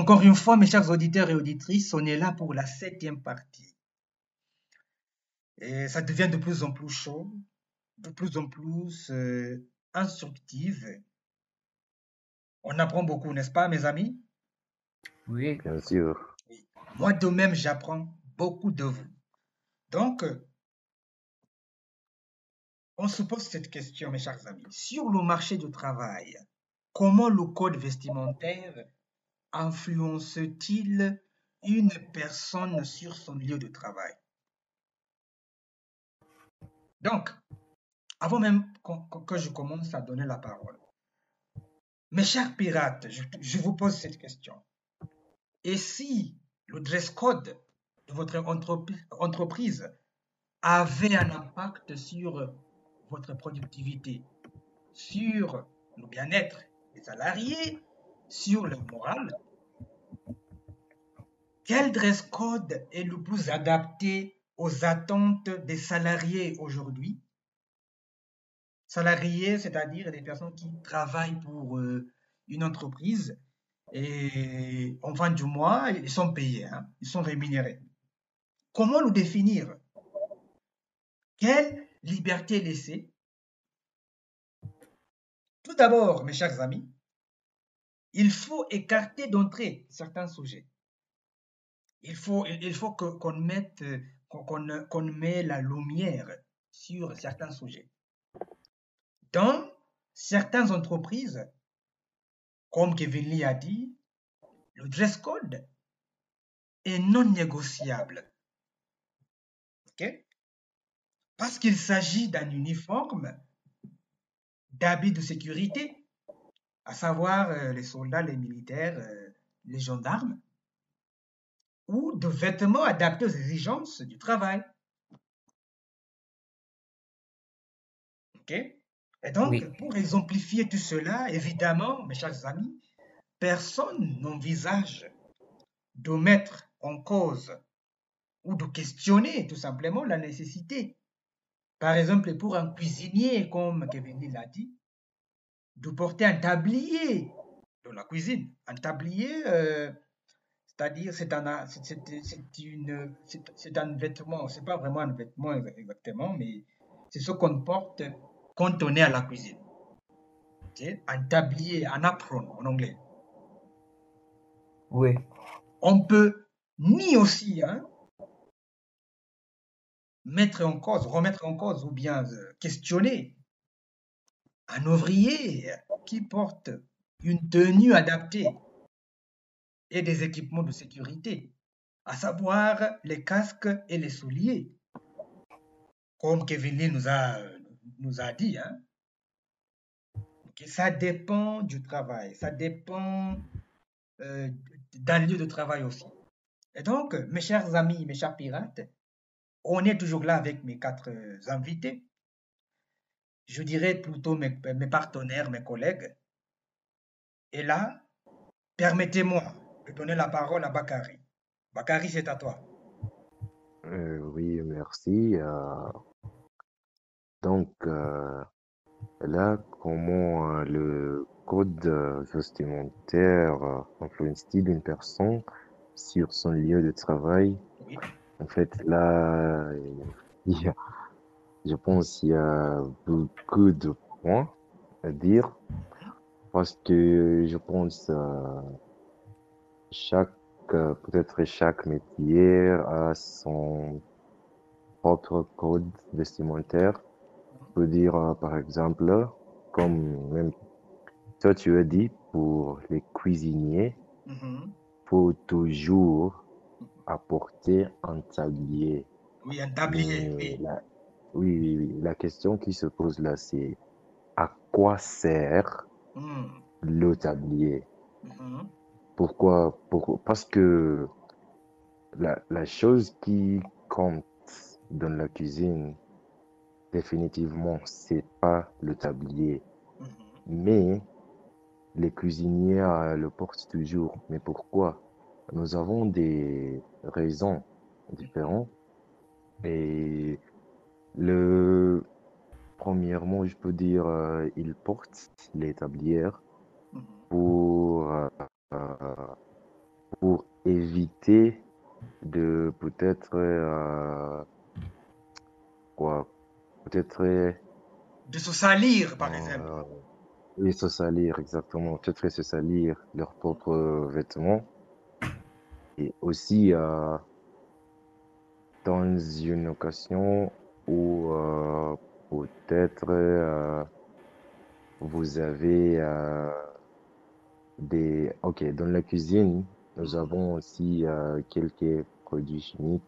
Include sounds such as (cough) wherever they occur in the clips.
Encore une fois, mes chers auditeurs et auditrices, on est là pour la septième partie. Et ça devient de plus en plus chaud, de plus en plus euh, instructive. On apprend beaucoup, n'est-ce pas, mes amis? Oui. Bien sûr. Moi de même, j'apprends beaucoup de vous. Donc, on se pose cette question, mes chers amis. Sur le marché du travail, comment le code vestimentaire influence-t-il une personne sur son lieu de travail? Donc, avant même que je commence à donner la parole, mes chers pirates, je, vous pose cette question. Et si le dress code de votre entrep- entreprise avait un impact sur votre productivité, sur le bien-être des salariés, sur leur morale, quel dress code est le plus adapté aux attentes des salariés aujourd'hui? Salariés, c'est-à-dire des personnes qui travaillent pour euh, une entreprise et en fin du mois, ils sont payés, hein, ils sont rémunérés. Comment le définir? Quelle liberté laisser? Tout d'abord, mes chers amis, il faut écarter d'entrée certains sujets. Il faut, qu'on mette, la lumière sur certains sujets. Dans certaines entreprises, comme Kevin Lee a dit, le dress code est non négociable. Parce qu'il s'agit d'un uniforme d'habits de sécurité, à savoir euh, les soldats, les militaires, euh, les gendarmes, ou de vêtements adaptés aux exigences du travail. ok? Et donc, Oui. pour exemplifier tout cela, évidemment, mes chers amis, personne n'envisage de mettre en cause ou de questionner tout simplement la nécessité, par exemple pour un cuisinier, comme Kevin l'a dit, de porter un tablier dans la cuisine. Un tablier, euh, c'est-à-dire c'est un, c'est, un vêtement, c'est pas vraiment un vêtement exa- exactement, mais c'est ce qu'on porte quand on est à la cuisine. Un tablier, un apron en anglais. Oui. On peut ni aussi hein, mettre en cause, remettre en cause ou bien euh, questionner un ouvrier qui porte une tenue adaptée et des équipements de sécurité, à savoir les casques et les souliers, comme Kevin Lee nous a, nous a dit. Hein. Ça dépend du travail, ça dépend euh, d'un lieu de travail aussi. Et donc, mes chers amis, mes chers pirates, on est toujours là avec mes quatre invités. Je dirais plutôt mes, mes partenaires, mes collègues. Et là, permettez-moi de donner la parole à Bakary. Bakary, c'est à toi. Euh, oui, merci. euh, donc, euh, là, comment le code vestimentaire influence-t-il une personne sur son lieu de travail? Oui. En fait, là, il y a- je pense qu'il y a beaucoup de points à dire parce que je pense euh, chaque, euh, peut-être chaque métier a son propre code vestimentaire. Je peux dire, euh, par exemple, comme même toi tu as dit, pour les cuisiniers, Mhm. faut toujours apporter un tablier. Oui, un tablier, Mais oui. la, oui, oui, oui. La question qui se pose là, c'est à quoi sert Mhm. le tablier? Mhm. Pourquoi? Pour- parce que la, la chose qui compte dans la cuisine, définitivement, c'est pas le tablier. Mhm. Mais les cuisiniers euh, le portent toujours. Mais pourquoi? Nous avons des raisons différentes. Et le, premièrement, je peux dire, euh, ils portent les tablières Mhm. pour euh, euh, éviter de peut-être euh, quoi peut-être De se salir, par exemple. oui, se salir exactement peut-être se salir leurs propres vêtements et aussi dans une occasion où euh, peut-être euh, vous avez euh, des ok dans la cuisine nous avons aussi quelques produits chimiques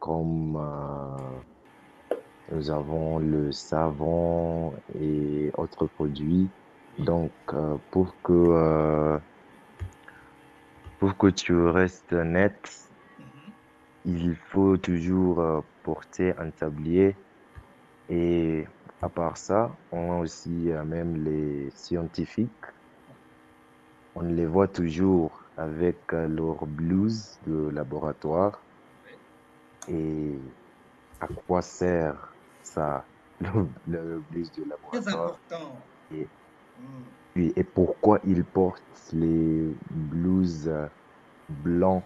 comme euh, nous avons le savon et autres produits. Donc, euh, pour que, euh, pour que tu restes net, Mhm. il faut toujours porter un tablier. Et à part ça, on a aussi euh, même les scientifiques. On les voit toujours avec euh, leur blouse de laboratoire. Et à quoi sert ça, (laughs) le, le blouse de laboratoire? Et Mm. Et pourquoi ils portent les blouses euh, blancs?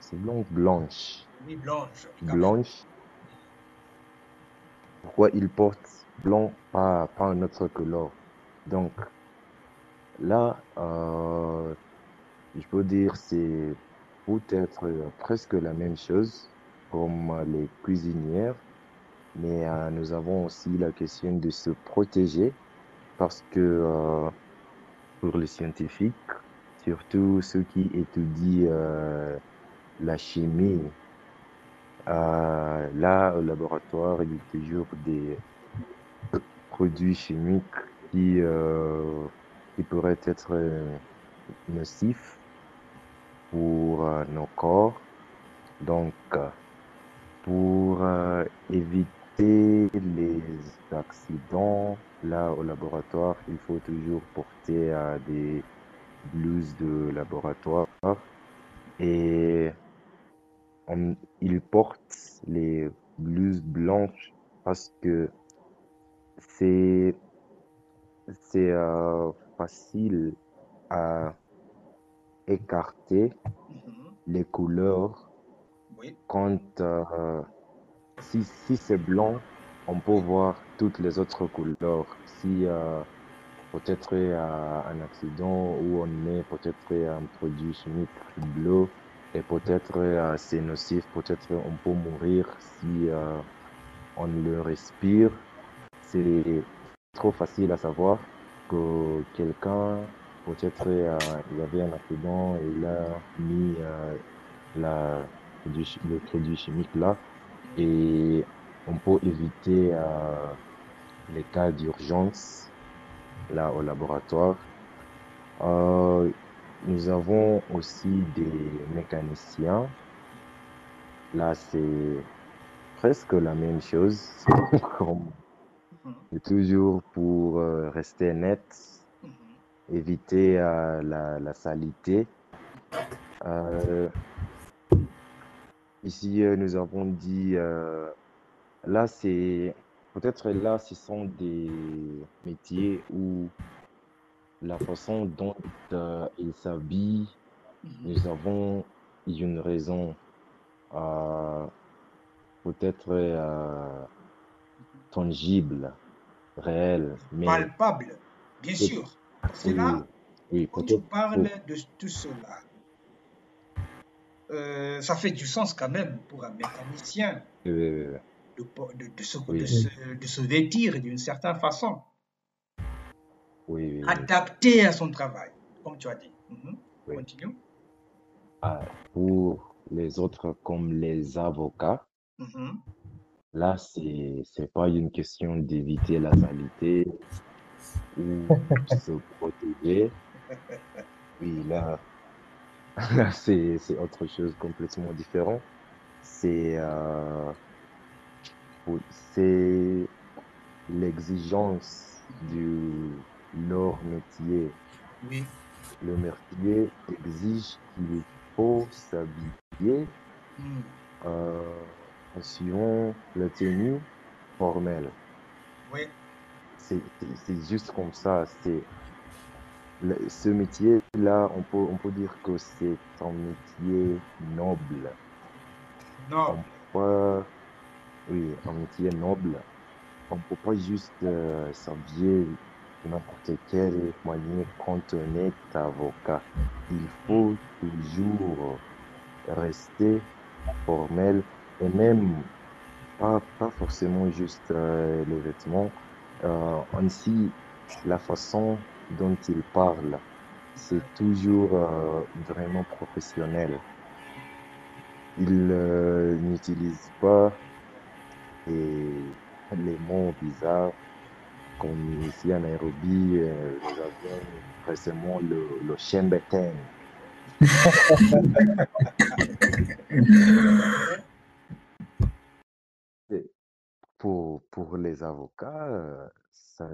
C'est blanc blanche? Oui. Blanche. Pourquoi ils portent blanc, pas, pas un autre couleur? Donc là, euh, je peux dire c'est peut-être presque la même chose comme les cuisinières, mais euh, nous avons aussi la question de se protéger parce que euh, pour les scientifiques, surtout ceux qui étudient la chimie, là au laboratoire, il y a toujours des produits chimiques qui, euh, qui pourraient être euh, nocifs pour euh, nos corps. Donc, euh, pour euh, éviter les accidents, là au laboratoire, il faut toujours porter euh, des blouses de laboratoire et on, ils portent les blouses blanches parce que c'est c'est euh, facile à écarter Mhm. les couleurs Oui, quand euh, si, si c'est blanc, on peut voir toutes les autres couleurs. Si euh, peut-être euh, un accident où on met peut-être un produit chimique bleu et peut-être euh, c'est nocif, peut-être on peut mourir si euh, on le respire. C'est trop facile à savoir que quelqu'un, peut-être euh, il y avait un accident et il a mis euh, la, le produit chimique là et on peut éviter les cas d'urgence là au laboratoire. Nous avons aussi des mécaniciens. Là, c'est presque la même chose. (laughs) Comme Mhm. toujours pour euh, rester net, Mhm. éviter euh, la, la saleté. Euh, ici, euh, nous avons dit, là, c'est peut-être là, ce sont des métiers où la façon dont euh, ils s'habillent, Mhm. nous avons une raison, euh, peut-être euh, tangible, réelle, mais Palpable, bien sûr. Oui, là, oui, quand tu parles de tout cela, euh, ça fait du sens quand même pour un mécanicien de, de, de se, de, oui, se, de se vêtir d'une certaine façon, oui, oui, oui. adapté à son travail, comme tu as dit. Mhm. Continue. Ah, pour les autres comme les avocats, Mhm. là, c'est c'est pas une question d'éviter la saleté ou se protéger. (laughs) Oui, là, (laughs) là c'est c'est autre chose complètement différent. C'est euh, c'est l'exigence de leur métier. Oui, Le métier exige qu'il faut s'habiller Mhm. euh, en suivant la tenue formelle. oui, C'est juste comme ça. C'est ce métier-là, on peut, on peut dire que c'est un métier noble. On Non. peut oui, un métier noble. On peut pas juste euh, s'habiller n'importe quelle manière quand on est avocat. Il faut toujours rester formel et même pas, pas forcément juste euh, les vêtements, euh, ainsi la façon dont il parle, c'est toujours euh, vraiment professionnel. Il euh, n'utilise pas les mots bizarres comme ici à Nairobi, euh, nous avions récemment le, le. Et (laughs) Pour, pour les avocats, euh, ça,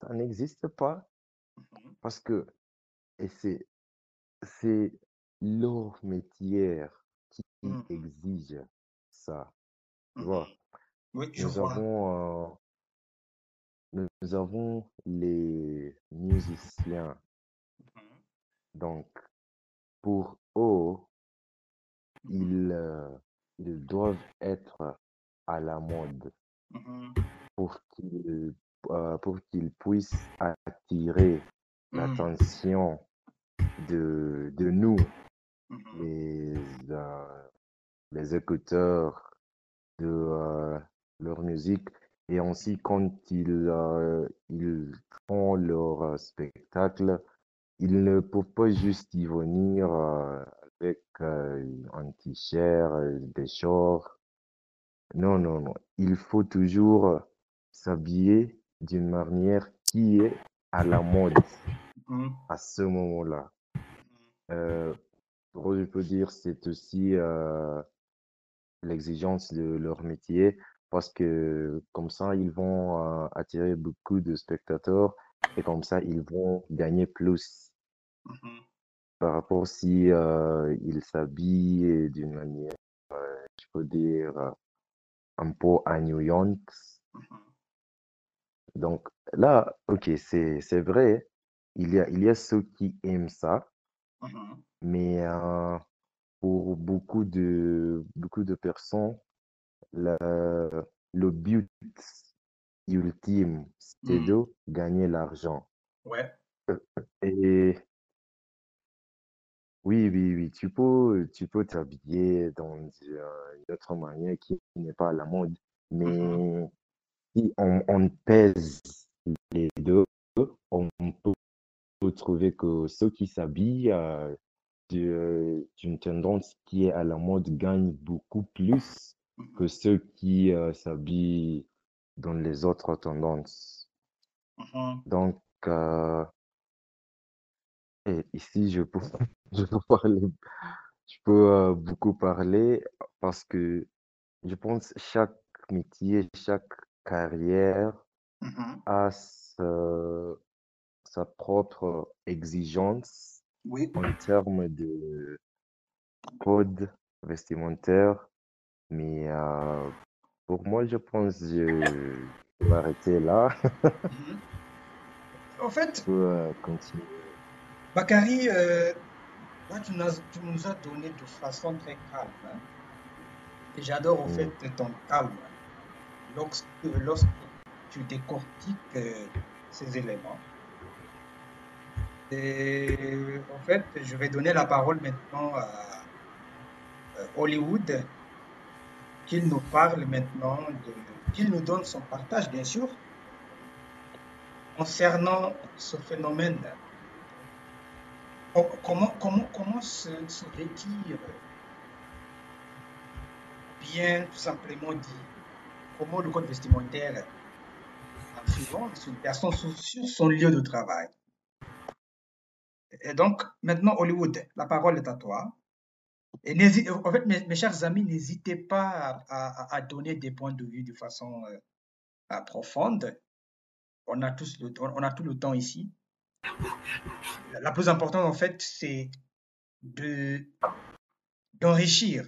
ça n'existe pas parce que et c'est, c'est leur métier qui mhm, exige ça. Tu mhm. vois, Oui, je nous vois. avons, euh, nous avons les musiciens. Mhm, Donc, pour eux, ils, euh, ils doivent être à la mode pour qu'ils euh, pour qu'ils puissent attirer l'attention de, de nous, les, euh, les écouteurs de leur musique. Et aussi, quand ils, euh, ils font leur spectacle, ils ne peuvent pas juste y venir euh, avec euh, un t-shirt, euh, des shorts. Non, non, non. Il faut toujours s'habiller d'une manière qui est à la mode mhm, à ce moment-là. Euh, je peux dire, c'est aussi l'exigence de leur métier parce que comme ça, ils vont euh, attirer beaucoup de spectateurs et comme ça, ils vont gagner plus. Mhm, par rapport si euh, ils s'habillent d'une manière, je peux dire, euh, un peu ennuyante. mhm, Donc là, ok, c'est c'est vrai, il y a, il y a ceux qui aiment ça, mhm, mais euh, pour beaucoup de, beaucoup de personnes, le, le but ultime, c'est mhm. de gagner l'argent. Ouais. Et oui, oui, oui, tu peux, tu peux t'habiller dans une autre manière qui n'est pas à la mode, Mhm, mais si on, on pèse les deux, on peut trouver que ceux qui s'habillent euh, d'une tendance qui est à la mode gagnent beaucoup plus que ceux qui euh, s'habillent dans les autres tendances. mhm. Donc, euh, et ici, je peux, (laughs) je peux parler, je peux euh, beaucoup parler parce que je pense chaque métier, chaque carrière Mhm. a sa, sa propre exigence Oui. en termes de code vestimentaire. Mais euh, pour moi, je pense que je je vais arrêter là. Mhm. (laughs) En fait, peux euh, continuer. Bakary, euh, là, tu nous as, tu nous as donné de façon très calme. hein. Et j'adore au fait Mm. ton calme lorsque, lorsque tu décortiques euh, ces éléments. Et en fait, je vais donner la parole maintenant à Hollywood, qu'il nous parle maintenant, qu'il nous donne son partage, bien sûr, concernant ce phénomène. Com- Comment, comment, comment se, se bien tout simplement dit, comment le code vestimentaire influence une personne sur, sur son lieu de travail. Et donc, maintenant, Hollywood, la parole est à toi. En fait, mes, chers amis, n'hésitez pas à, donner des points de vue de façon euh, profonde. On a, tous le, on a tout le temps ici. La, plus importante, en fait, c'est de, d'enrichir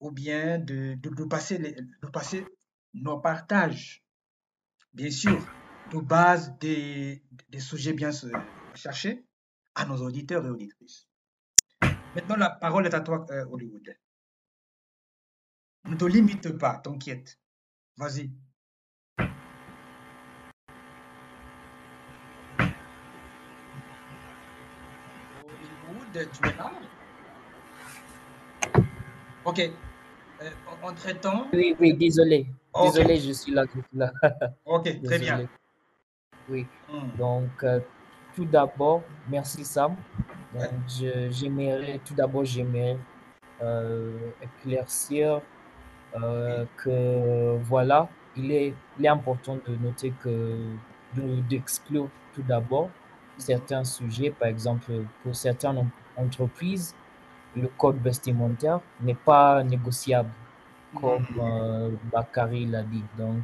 ou bien de, de, passer de passer nos partages, bien sûr, de base des, des sujets bien recherchés, à nos auditeurs et auditrices. Maintenant, la parole est à toi, euh, Hollywood. Ne te limite pas, t'inquiète. Vas-y. Hollywood, tu es là? Ok. Euh, Entre-temps. Oui, oui, désolé. Désolé, je suis là. je suis là. (laughs) Ok, très bien. Oui. Hmm. Donc, euh, tout d'abord, merci Sam. J'aimerais, tout d'abord, j'aimerais euh, éclaircir euh, que, voilà, il est, il est important de noter que, de- d'exclure tout d'abord certains sujets, par exemple, pour certaines en- entreprises, le code vestimentaire n'est pas négociable, comme euh, Bakary l'a dit. Donc,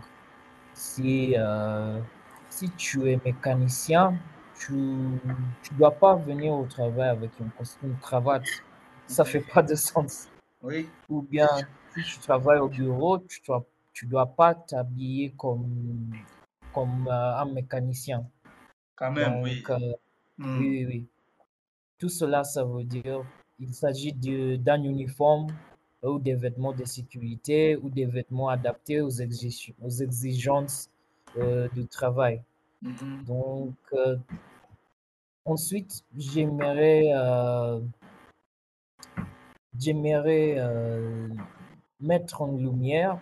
si, euh, si tu es mécanicien, tu ne dois pas venir au travail avec une costume cravate. Ça fait pas de sens. Oui, Ou bien, si tu travailles au bureau, tu dois, tu dois pas t'habiller comme, comme euh, un mécanicien. quand même, Donc, oui. euh, Hmm. oui, oui, oui. Tout cela, ça veut dire il s'agit d'un uniforme ou des vêtements de sécurité ou des vêtements adaptés aux, exig- aux exigences euh, du travail. Mhm. Donc, euh, ensuite, j'aimerais euh, j'aimerais euh, mettre en lumière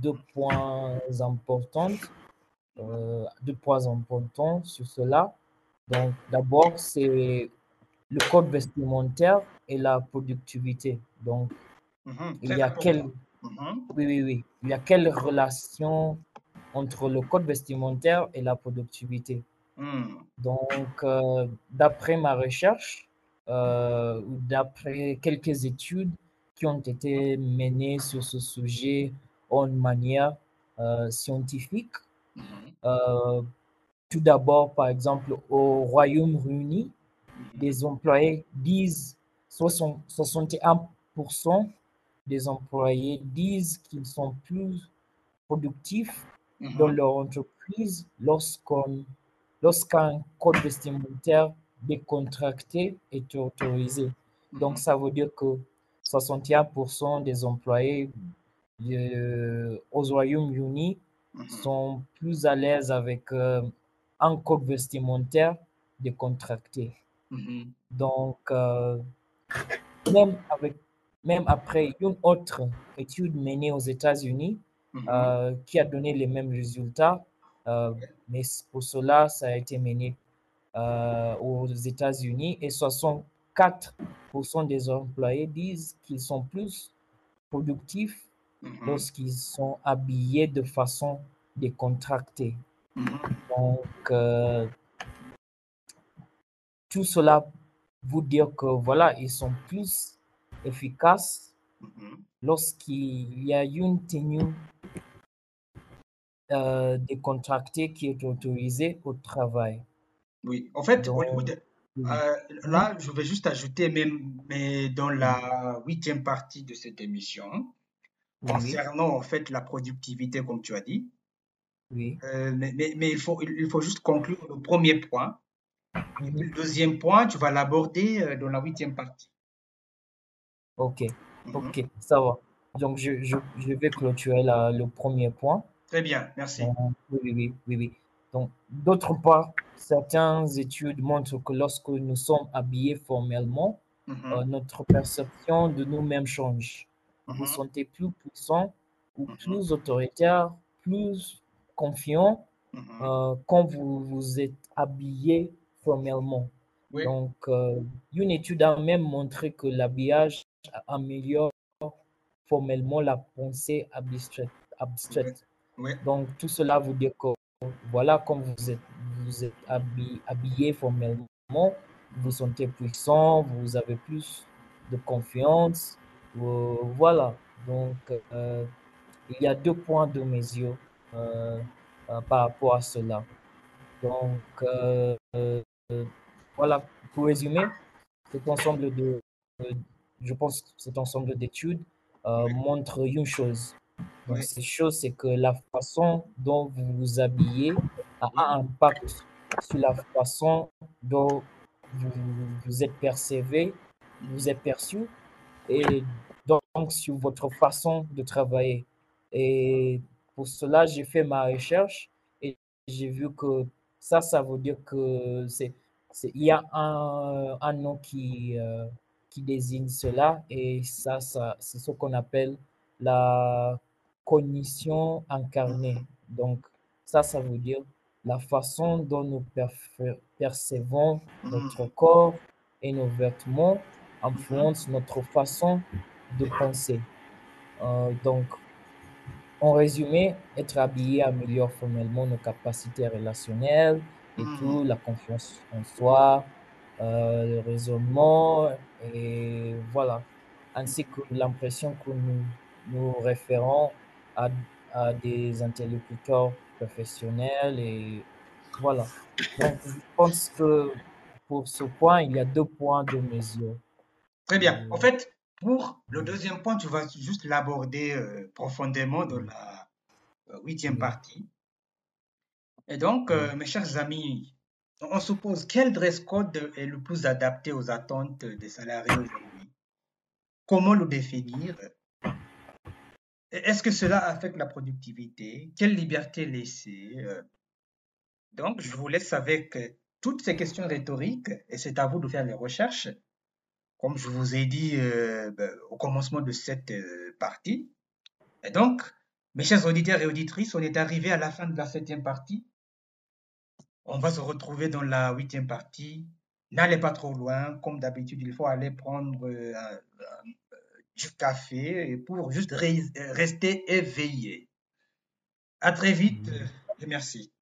deux points importants, deux points importants sur cela. Donc, d'abord, c'est le code vestimentaire et la productivité. Donc, Mhm. il y a quelle, important. Mhm. oui, oui, oui, il y a quelle relation entre le code vestimentaire et la productivité? Hmm. Donc, euh, d'après ma recherche, euh, d'après quelques études qui ont été menées sur ce sujet en manière euh, scientifique, Mhm. euh, tout d'abord, par exemple, au Royaume-Uni, des employés disent, 60 61% des employés disent qu'ils sont plus productifs dans Mhm. leur entreprise lorsqu'un code vestimentaire décontracté est autorisé. Donc, Mhm. ça veut dire que 61% des employés euh, au Royaume-Uni Mhm. sont plus à l'aise avec euh, un code vestimentaire décontracté. Donc, euh, même, avec, même après une autre étude menée aux États-Unis. Euh, qui a donné les mêmes résultats, euh, mais pour cela, ça a été mené euh, aux États-Unis et 64% des employés disent qu'ils sont plus productifs Mhm. lorsqu'ils sont habillés de façon décontractée. Mhm. Donc, tout cela vous dire que voilà, ils sont plus efficaces Mhm. lorsqu'il y a une tenue euh, décontractée qui est autorisée au travail. Oui, en fait, Donc, Hollywood, oui. euh, là, je vais juste ajouter, même, mais dans la huitième partie de cette émission, Oui, concernant en fait la productivité, comme tu as dit, oui. euh, mais, mais, mais il faut, il faut juste conclure le premier point. Le deuxième point, tu vas l'aborder euh, dans la huitième partie. Ok, Mhm. ok, ça va. Donc, je, je, je vais clôturer la- le premier point. Très bien, merci. Oui, oui, oui, oui. Donc, d'autre part, certaines études montrent que lorsque nous sommes habillés formellement, Mhm. euh, notre perception de nous-mêmes change. Vous vous sentez plus puissant ou Mhm. plus autoritaire, plus confiant Mhm. euh, quand vous vous êtes habillé formellement. Oui, Donc, euh, une étude a même montré que l'habillage améliore formellement la pensée abstraite. Oui. Donc, tout cela veut dire que, voilà, quand vous êtes, vous êtes habillé, habillé formellement, vous vous sentez puissant, vous avez plus de confiance. euh, voilà. Donc, euh, il y a deux points de mesure euh, euh, par rapport à cela. Donc, voilà, pour résumer, cet ensemble de, je pense que cet ensemble d'études montre une chose. Donc, c'est que la façon dont vous vous habillez a un impact sur la façon dont vous, êtes percevé, vous êtes perçu, et donc sur votre façon de travailler. Et pour cela, j'ai fait ma recherche et j'ai vu que ça, ça veut dire que c'est, il y a un, un nom qui, euh, qui désigne cela et ça, ça c'est ce qu'on appelle la cognition incarnée. Donc, ça, ça veut dire la façon dont nous percevons notre corps et nos vêtements influence notre façon de penser. Euh, donc, en résumé, être habillé améliore formellement nos capacités relationnelles et hmm. tout, la confiance en soi, euh, le raisonnement, et voilà, ainsi que l'impression que nous nous référons à, à des interlocuteurs professionnels et voilà. Donc, je pense que pour ce point, il y a deux points de mesure. Très bien. En fait, pour le deuxième point, tu vas juste l'aborder euh, profondément dans la euh, huitième partie. Et donc, euh, mes chers amis, on suppose quel dress code est le plus adapté aux attentes des salariés aujourd'hui? Comment le définir? Est-ce que cela affecte la productivité? Quelle liberté laisser? Donc, je vous laisse avec toutes ces questions rhétoriques et c'est à vous de faire les recherches comme je vous ai dit euh, ben, au commencement de cette euh, partie. Et donc, mes chers auditeurs et auditrices, on est arrivé à la fin de la septième partie. On va se retrouver dans la huitième partie. N'allez pas trop loin. Comme d'habitude, il faut aller prendre euh, du café pour juste rester éveillé. À très vite et merci.